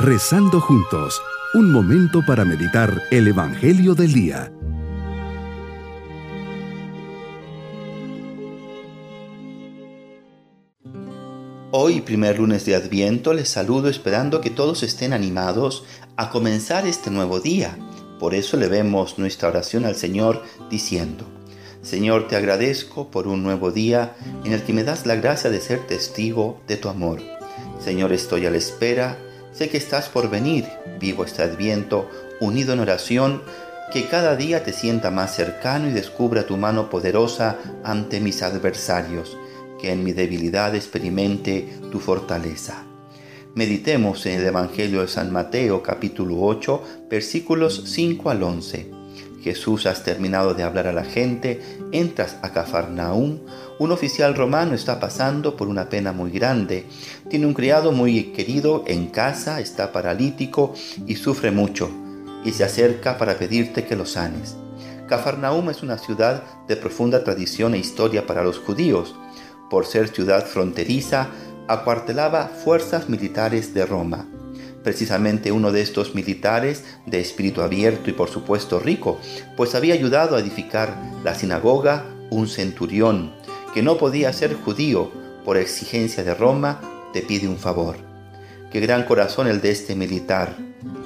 Rezando juntos, un momento para meditar el Evangelio del Día. Hoy, primer lunes de Adviento, les saludo esperando que todos estén animados a comenzar este nuevo día. Por eso le vemos nuestra oración al Señor diciendo, Señor, te agradezco por un nuevo día en el que me das la gracia de ser testigo de tu amor. Señor, estoy a la espera Sé que estás por venir, vivo este adviento, unido en oración, que cada día te sienta más cercano y descubra tu mano poderosa ante mis adversarios, que en mi debilidad experimente tu fortaleza. Meditemos en el Evangelio de San Mateo capítulo 8 versículos 5 al 11. Jesús has terminado de hablar a la gente, entras a Cafarnaúm, un oficial romano está pasando por una pena muy grande, tiene un criado muy querido en casa, está paralítico y sufre mucho, y se acerca para pedirte que lo sanes. Cafarnaúm es una ciudad de profunda tradición e historia para los judíos. Por ser ciudad fronteriza, acuartelaba fuerzas militares de Roma precisamente uno de estos militares de espíritu abierto y por supuesto rico, pues había ayudado a edificar la sinagoga un centurión que no podía ser judío por exigencia de Roma, te pide un favor. Qué gran corazón el de este militar.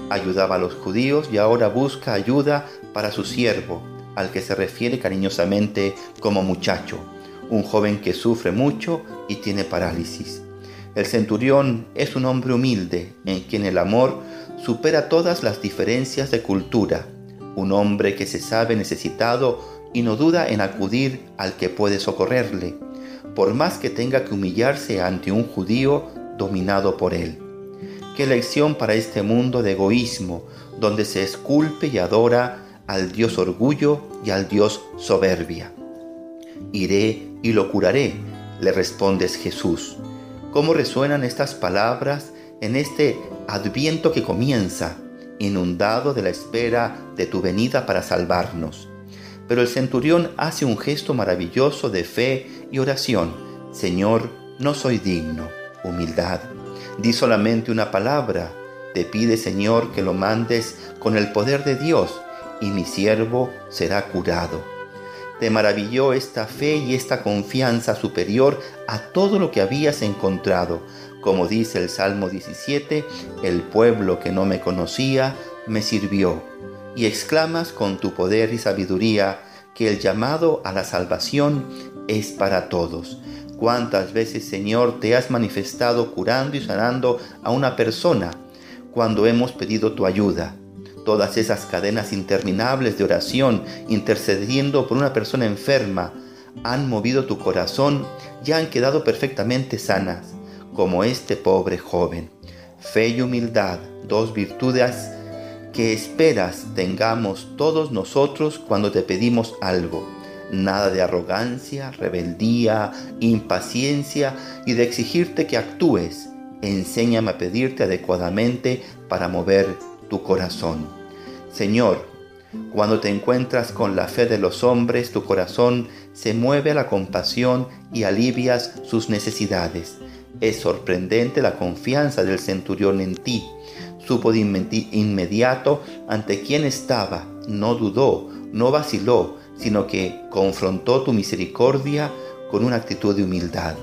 Ayudaba a los judíos y ahora busca ayuda para su siervo, al que se refiere cariñosamente como muchacho, un joven que sufre mucho y tiene parálisis. El centurión es un hombre humilde en quien el amor supera todas las diferencias de cultura, un hombre que se sabe necesitado y no duda en acudir al que puede socorrerle, por más que tenga que humillarse ante un judío dominado por él. Qué lección para este mundo de egoísmo, donde se esculpe y adora al Dios orgullo y al Dios soberbia. Iré y lo curaré, le respondes Jesús cómo resuenan estas palabras en este adviento que comienza, inundado de la espera de tu venida para salvarnos. Pero el centurión hace un gesto maravilloso de fe y oración. Señor, no soy digno. Humildad. Di solamente una palabra. Te pide, Señor, que lo mandes con el poder de Dios, y mi siervo será curado. Te maravilló esta fe y esta confianza superior a todo lo que habías encontrado. Como dice el Salmo 17, el pueblo que no me conocía me sirvió. Y exclamas con tu poder y sabiduría que el llamado a la salvación es para todos. ¿Cuántas veces, Señor, te has manifestado curando y sanando a una persona cuando hemos pedido tu ayuda? Todas esas cadenas interminables de oración intercediendo por una persona enferma han movido tu corazón y han quedado perfectamente sanas, como este pobre joven. Fe y humildad, dos virtudes que esperas tengamos todos nosotros cuando te pedimos algo. Nada de arrogancia, rebeldía, impaciencia y de exigirte que actúes. Enséñame a pedirte adecuadamente para mover tu corazón. Señor, cuando te encuentras con la fe de los hombres, tu corazón se mueve a la compasión y alivias sus necesidades. Es sorprendente la confianza del centurión en ti. Supo de inmediato ante quién estaba, no dudó, no vaciló, sino que confrontó tu misericordia con una actitud de humildad.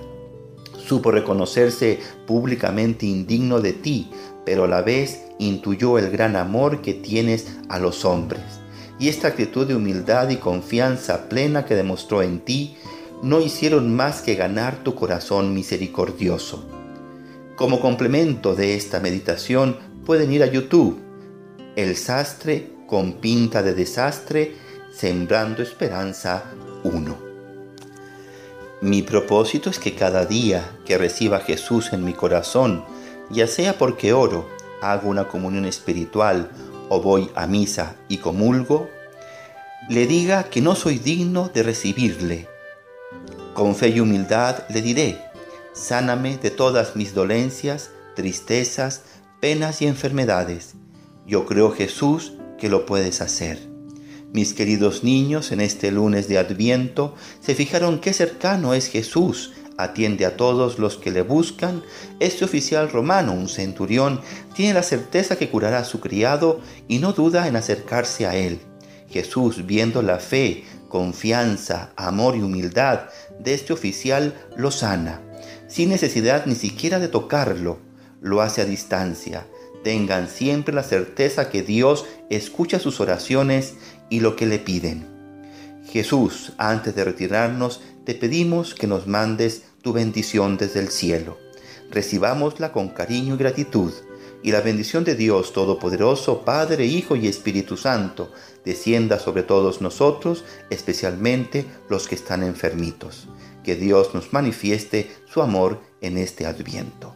Supo reconocerse públicamente indigno de ti, pero a la vez intuyó el gran amor que tienes a los hombres. Y esta actitud de humildad y confianza plena que demostró en ti no hicieron más que ganar tu corazón misericordioso. Como complemento de esta meditación pueden ir a YouTube, El Sastre con pinta de desastre, Sembrando Esperanza 1. Mi propósito es que cada día que reciba a Jesús en mi corazón, ya sea porque oro, hago una comunión espiritual o voy a misa y comulgo, le diga que no soy digno de recibirle. Con fe y humildad le diré, sáname de todas mis dolencias, tristezas, penas y enfermedades. Yo creo Jesús que lo puedes hacer. Mis queridos niños, en este lunes de Adviento, se fijaron qué cercano es Jesús atiende a todos los que le buscan, este oficial romano, un centurión, tiene la certeza que curará a su criado y no duda en acercarse a él. Jesús, viendo la fe, confianza, amor y humildad de este oficial, lo sana, sin necesidad ni siquiera de tocarlo, lo hace a distancia. Tengan siempre la certeza que Dios escucha sus oraciones y lo que le piden. Jesús, antes de retirarnos, te pedimos que nos mandes tu bendición desde el cielo. Recibámosla con cariño y gratitud, y la bendición de Dios Todopoderoso, Padre, Hijo y Espíritu Santo, descienda sobre todos nosotros, especialmente los que están enfermitos. Que Dios nos manifieste su amor en este adviento.